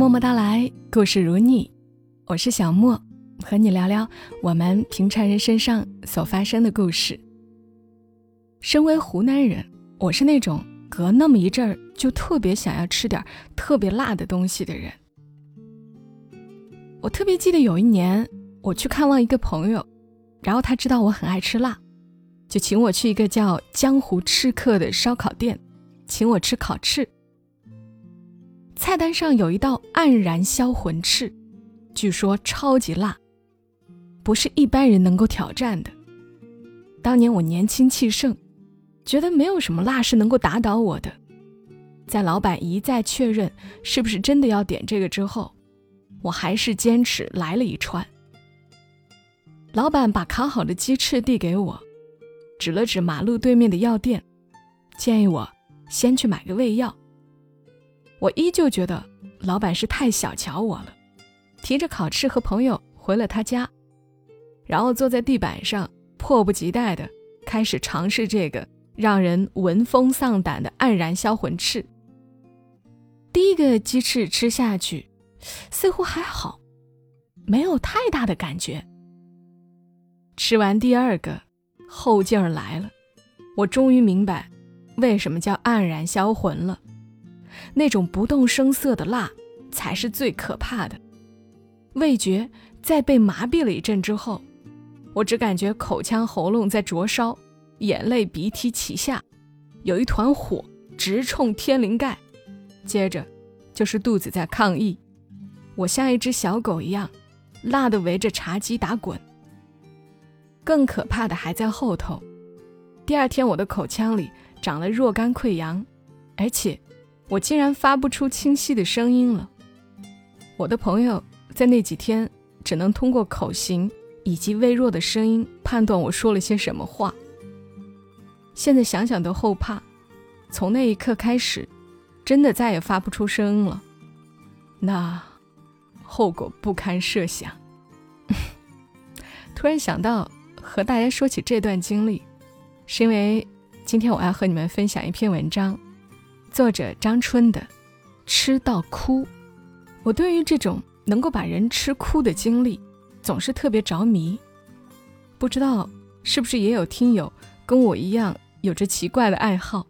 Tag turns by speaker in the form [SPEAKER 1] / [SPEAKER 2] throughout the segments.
[SPEAKER 1] 默默到来，故事如你，我是小莫，和你聊聊我们平常人身上所发生的故事。身为湖南人，我是那种隔那么一阵儿就特别想要吃点特别辣的东西的人。我特别记得有一年，我去看望一个朋友，然后他知道我很爱吃辣，就请我去一个叫“江湖吃客”的烧烤店，请我吃烤翅。菜单上有一道黯然销魂翅，据说超级辣，不是一般人能够挑战的。当年我年轻气盛，觉得没有什么辣是能够打倒我的。在老板一再确认是不是真的要点这个之后，我还是坚持来了一串。老板把烤好的鸡翅递给我，指了指马路对面的药店，建议我先去买个胃药。我依旧觉得老板是太小瞧我了，提着烤翅和朋友回了他家，然后坐在地板上，迫不及待地开始尝试这个让人闻风丧胆的黯然销魂翅。第一个鸡翅吃下去。似乎还好，没有太大的感觉。吃完第二个，后劲儿来了，我终于明白为什么叫黯然销魂了。那种不动声色的辣，才是最可怕的。味觉在被麻痹了一阵之后，我只感觉口腔喉咙在灼烧，眼泪鼻涕齐下，有一团火直冲天灵盖，接着就是肚子在抗议。我像一只小狗一样，辣的围着茶几打滚。更可怕的还在后头。第二天，我的口腔里长了若干溃疡，而且我竟然发不出清晰的声音了。我的朋友在那几天只能通过口型以及微弱的声音判断我说了些什么话。现在想想都后怕。从那一刻开始，真的再也发不出声音了。那。后果不堪设想。突然想到和大家说起这段经历，是因为今天我要和你们分享一篇文章，作者张春的《吃到哭》。我对于这种能够把人吃哭的经历，总是特别着迷。不知道是不是也有听友跟我一样有着奇怪的爱好？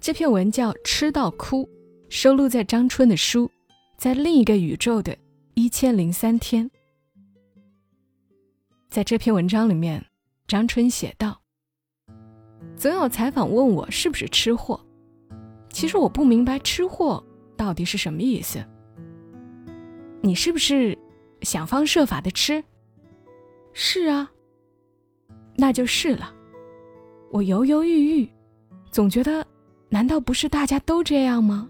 [SPEAKER 1] 这篇文叫《吃到哭》，收录在张春的书《在另一个宇宙的》。一千零三天，在这篇文章里面，张春写道：“总有采访问我是不是吃货，其实我不明白吃货到底是什么意思。你是不是想方设法的吃？是啊，那就是了。我犹犹豫豫，总觉得，难道不是大家都这样吗？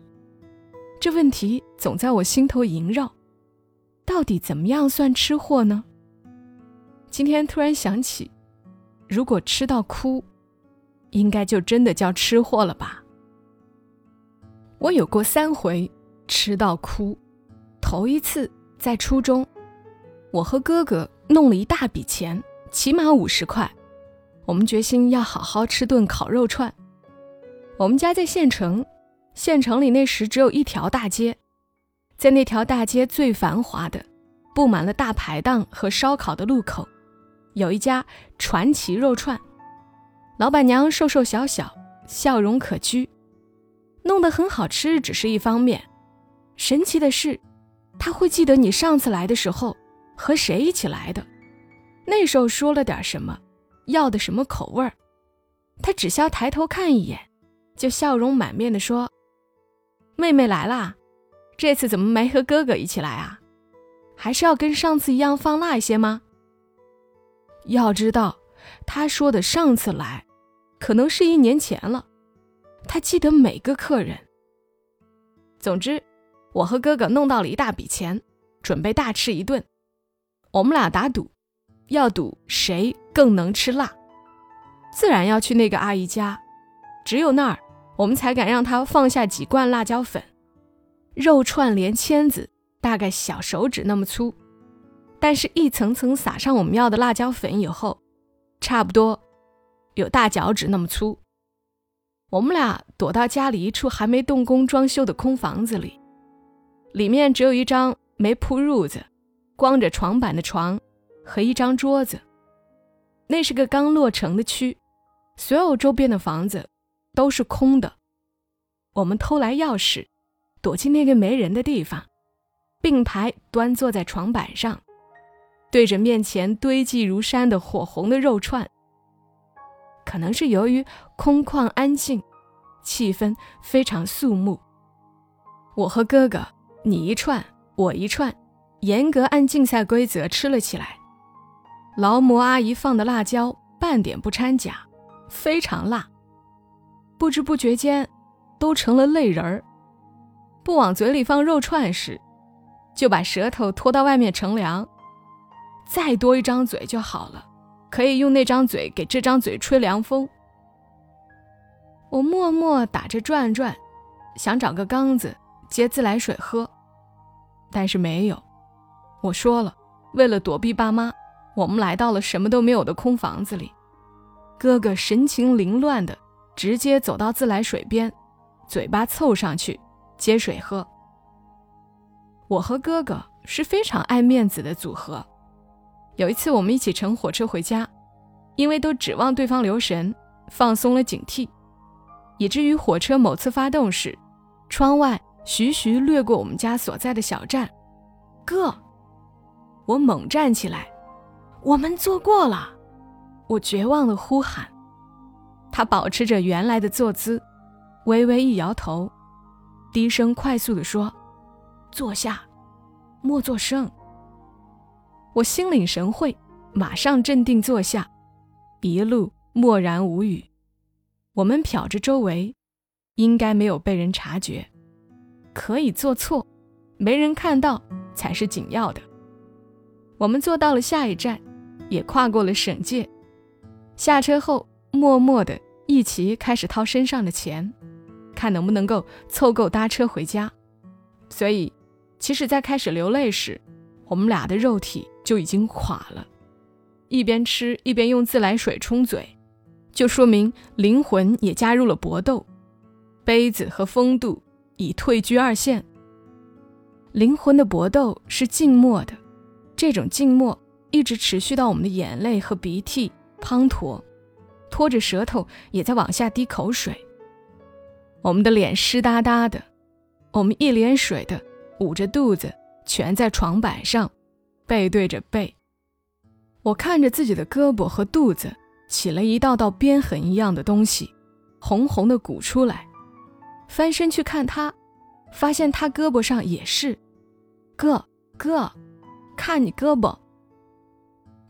[SPEAKER 1] 这问题总在我心头萦绕。”到底怎么样算吃货呢？今天突然想起，如果吃到哭，应该就真的叫吃货了吧？我有过三回吃到哭，头一次在初中，我和哥哥弄了一大笔钱，起码五十块，我们决心要好好吃顿烤肉串。我们家在县城，县城里那时只有一条大街。在那条大街最繁华的、布满了大排档和烧烤的路口，有一家传奇肉串。老板娘瘦瘦小小，笑容可掬，弄得很好吃只是一方面，神奇的是，他会记得你上次来的时候和谁一起来的，那时候说了点什么，要的什么口味儿。她只需要抬头看一眼，就笑容满面地说：“妹妹来啦。”这次怎么没和哥哥一起来啊？还是要跟上次一样放辣一些吗？要知道，他说的上次来，可能是一年前了。他记得每个客人。总之，我和哥哥弄到了一大笔钱，准备大吃一顿。我们俩打赌，要赌谁更能吃辣，自然要去那个阿姨家。只有那儿，我们才敢让她放下几罐辣椒粉。肉串连签子，大概小手指那么粗，但是一层层撒上我们要的辣椒粉以后，差不多有大脚趾那么粗。我们俩躲到家里一处还没动工装修的空房子里，里面只有一张没铺褥子、光着床板的床和一张桌子。那是个刚落成的区，所有周边的房子都是空的。我们偷来钥匙，躲进那个没人的地方，并排端坐在床板上，对着面前堆积如山的火红的肉串。可能是由于空旷安静，气氛非常肃穆。我和哥哥你一串我一串，严格按竞赛规则吃了起来。劳模阿姨放的辣椒半点不掺假，非常辣。不知不觉间，都成了泪人儿。不往嘴里放肉串时，就把舌头拖到外面乘凉。再多一张嘴就好了。可以用那张嘴给这张嘴吹凉风。我默默打着转转，想找个缸子接自来水喝，但是没有。我说了，为了躲避爸妈，我们来到了什么都没有的空房子里。哥哥神情凌乱的直接走到自来水边，嘴巴凑上去接水喝。我和哥哥是非常爱面子的组合。有一次，我们一起乘火车回家，因为都指望对方留神，放松了警惕，以至于火车某次发动时，窗外徐徐掠过我们家所在的小站。哥，我猛站起来，我们坐过了，我绝望的呼喊。他保持着原来的坐姿，微微一摇头，低声快速地说：“坐下，莫作声。”我心领神会，马上镇定坐下，一路默然无语。我们瞟着周围，应该没有被人察觉，可以做错，没人看到才是紧要的。我们坐到了下一站，也跨过了省界。下车后，默默的一起开始掏身上的钱，看能不能够凑够搭车回家。所以，其实，在开始流泪时，我们俩的肉体。就已经垮了，一边吃一边用自来水冲嘴，就说明灵魂也加入了搏斗，杯子和风度已退居二线。灵魂的搏斗是静默的，这种静默一直持续到我们的眼泪和鼻涕滂沱，拖着舌头也在往下滴口水。我们的脸湿哒哒的，我们一脸水的捂着肚子，蜷在床板上。背对着背，我看着自己的胳膊和肚子起了一道道鞭痕一样的东西，红红的鼓出来。翻身去看他，发现他胳膊上也是。哥哥，看你胳膊。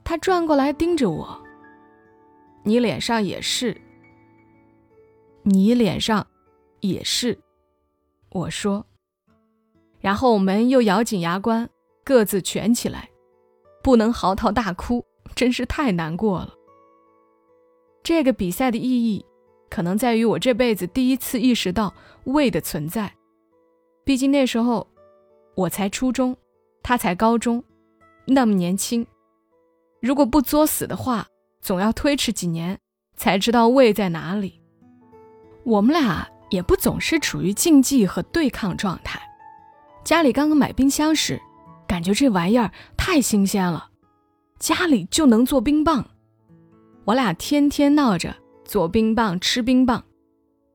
[SPEAKER 1] 他转过来盯着我。你脸上也是。你脸上也是。我说。然后我们又咬紧牙关。各自蜷起来，不能嚎啕大哭，真是太难过了。这个比赛的意义，可能在于我这辈子第一次意识到胃的存在。毕竟那时候我才初中，他才高中，那么年轻。如果不作死的话，总要推迟几年才知道胃在哪里。我们俩也不总是处于竞技和对抗状态。家里刚刚买冰箱时。感觉这玩意儿太新鲜了，家里就能做冰棒。我俩天天闹着做冰棒、吃冰棒，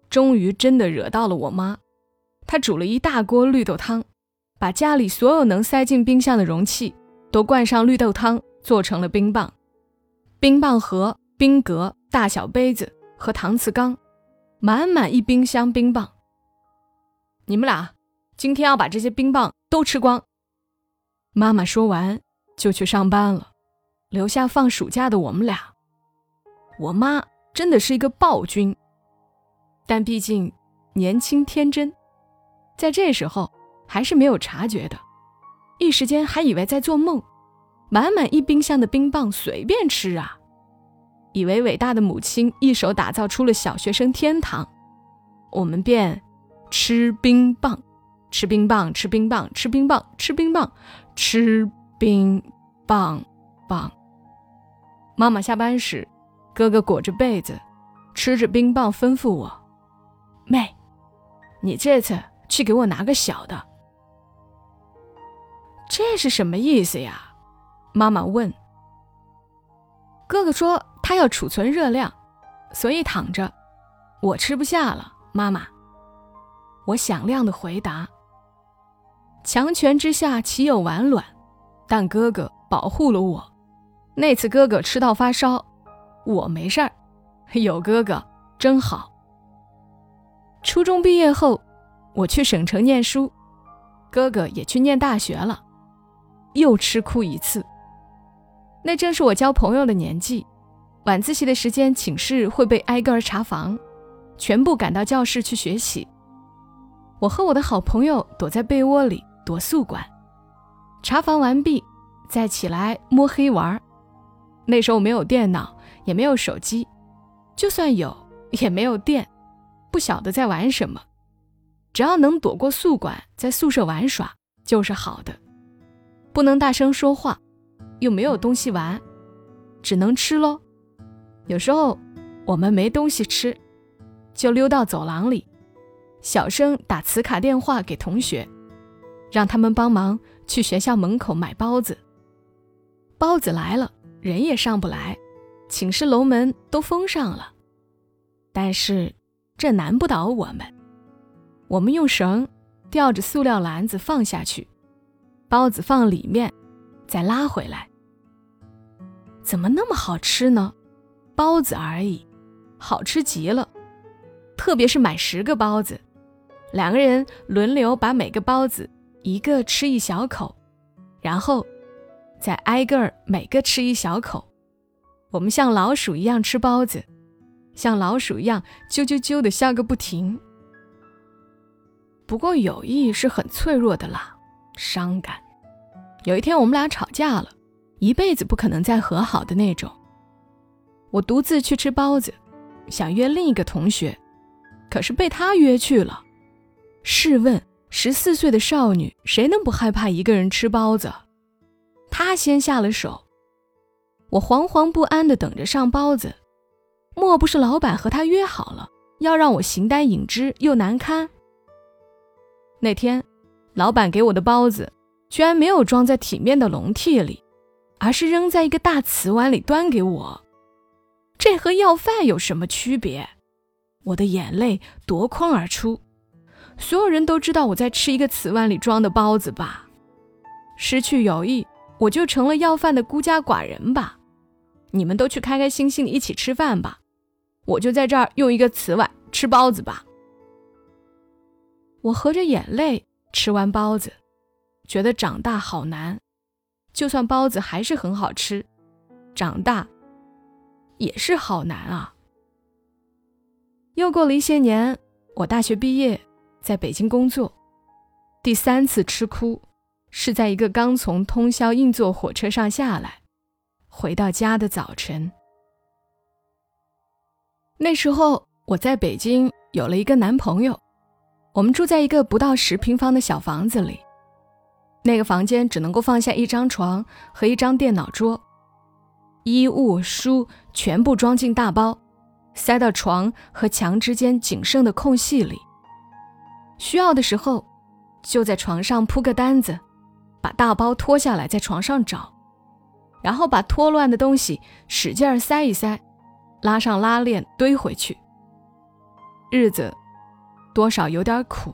[SPEAKER 1] 终于真的惹到了我妈。她煮了一大锅绿豆汤，把家里所有能塞进冰箱的容器都灌上绿豆汤，做成了冰棒。冰棒盒、冰格、大小杯子和搪瓷缸，满满一冰箱冰棒。你们俩今天要把这些冰棒都吃光。妈妈说完就去上班了，留下放暑假的我们俩。我妈真的是一个暴君，但毕竟年轻天真，在这时候还是没有察觉的，一时间还以为在做梦，满满一冰箱的冰棒随便吃啊，以为伟大的母亲一手打造出了小学生天堂，我们便吃冰棒。吃冰棒，吃冰棒，吃冰棒，吃冰棒，吃冰棒棒。妈妈下班时，哥哥裹着被子，吃着冰棒，吩咐我：“妹，你这次去给我拿个小的。”这是什么意思呀？妈妈问。哥哥说他要储存热量，所以躺着。我吃不下了，妈妈。我响亮的回答。强权之下岂有完卵？但哥哥保护了我。那次哥哥吃到发烧，我没事儿。有哥哥真好。初中毕业后，我去省城念书，哥哥也去念大学了，又吃哭一次。那正是我交朋友的年纪，晚自习的时间，寝室会被挨个儿查房，全部赶到教室去学习。我和我的好朋友躲在被窝里躲宿管，查房完毕，再起来摸黑玩。那时候没有电脑，也没有手机，就算有，也没有电，不晓得在玩什么。只要能躲过宿管，在宿舍玩耍就是好的，不能大声说话。又没有东西玩，只能吃喽。有时候我们没东西吃，就溜到走廊里，小声打磁卡电话给同学，让他们帮忙去学校门口买包子。包子来了，人也上不来，寝室楼门都封上了。但是这难不倒我们，我们用绳吊着塑料篮子放下去，包子放里面，再拉回来。怎么那么好吃呢？包子而已，好吃极了。特别是买十个包子，两个人轮流把每个包子一个吃一小口，然后再挨个儿每个吃一小口。我们像老鼠一样吃包子，像老鼠一样啾啾啾的笑个不停。不过友谊是很脆弱的啦，伤感。有一天我们俩吵架了。一辈子不可能再和好的那种。我独自去吃包子，想约另一个同学，可是被他约去了。试问，十四岁的少女谁能不害怕一个人吃包子？他先下了手，我惶惶不安地等着上包子。莫不是老板和他约好了，要让我形单影只又难堪？那天，老板给我的包子居然没有装在体面的笼屉里。而是扔在一个大瓷碗里端给我，这和要饭有什么区别？我的眼泪夺眶而出。所有人都知道我在吃一个瓷碗里装的包子吧？失去友谊，我就成了要饭的孤家寡人吧？你们都去开开心心的一起吃饭吧，我就在这儿用一个瓷碗吃包子吧。我合着眼泪吃完包子，觉得长大好难。就算包子还是很好吃，长大也是好难啊。又过了一些年，我大学毕业，在北京工作，第三次吃哭是在一个刚从通宵硬座火车上下来，回到家的早晨。那时候我在北京有了一个男朋友，我们住在一个不到十平方的小房子里。那个房间只能够放下一张床和一张电脑桌，衣物书全部装进大包，塞到床和墙之间仅剩的空隙里。需要的时候，就在床上铺个单子，把大包脱下来在床上找，然后把脱乱的东西使劲儿塞一塞，拉上拉链堆回去。日子多少有点苦。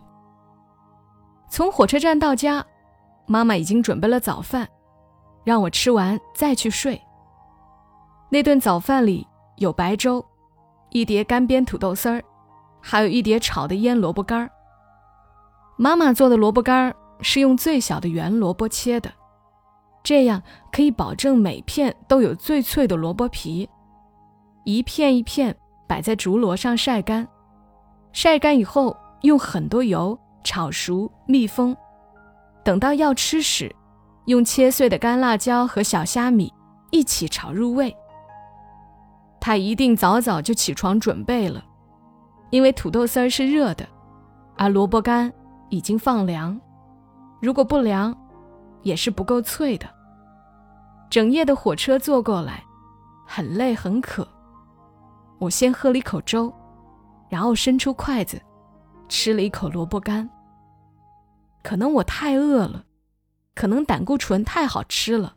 [SPEAKER 1] 从火车站到家。妈妈已经准备了早饭，让我吃完再去睡。那顿早饭里有白粥，一碟干煸土豆丝儿，还有一碟炒的腌萝卜干儿。妈妈做的萝卜干儿是用最小的圆萝卜切的，这样可以保证每片都有最脆的萝卜皮。一片一片摆在竹箩上晒干，晒干以后用很多油炒熟密封。等到要吃时，用切碎的干辣椒和小虾米一起炒入味。他一定早早就起床准备了，因为土豆丝儿是热的，而萝卜干已经放凉。如果不凉，也是不够脆的。整夜的火车坐过来，很累很渴。我先喝了一口粥，然后伸出筷子，吃了一口萝卜干。可能我太饿了，可能胆固醇太好吃了，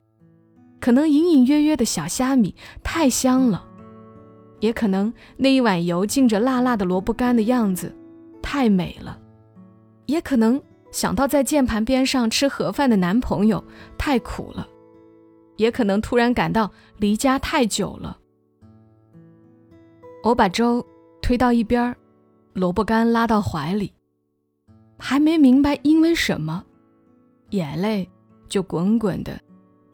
[SPEAKER 1] 可能隐隐约约的小虾米太香了，也可能那一碗油浸着辣辣的萝卜干的样子太美了，也可能想到在键盘边上吃盒饭的男朋友太苦了，也可能突然感到离家太久了。我把粥推到一边萝卜干拉到怀里，还没明白因为什么。眼泪就滚滚的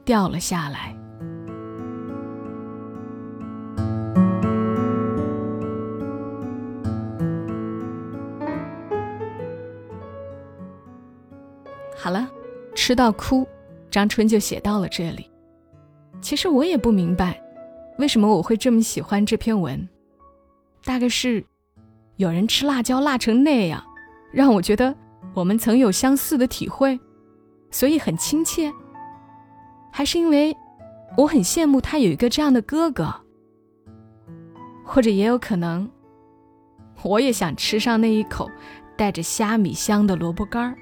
[SPEAKER 1] 掉了下来。好了，吃到哭，张春就写到了这里。其实我也不明白，为什么我会这么喜欢这篇文。大概是有人吃辣椒辣成那样，让我觉得我们曾有相似的体会。所以很亲切，还是因为我很羡慕他有一个这样的哥哥，或者也有可能，我也想吃上那一口带着虾米香的萝卜干儿。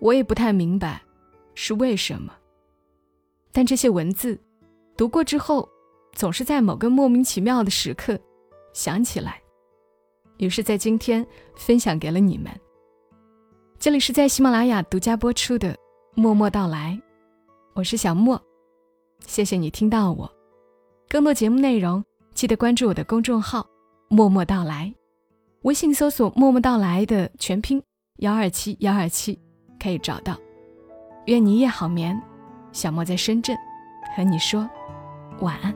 [SPEAKER 1] 我也不太明白是为什么，但这些文字读过之后，总是在某个莫名其妙的时刻想起来，于是，在今天分享给了你们。这里是在喜马拉雅独家播出的《默默到来》，我是小莫，谢谢你听到我。更多节目内容，记得关注我的公众号“默默到来”，微信搜索“默默到来”的全拼幺二七幺二七可以找到。愿你夜好眠，小莫在深圳和你说晚安。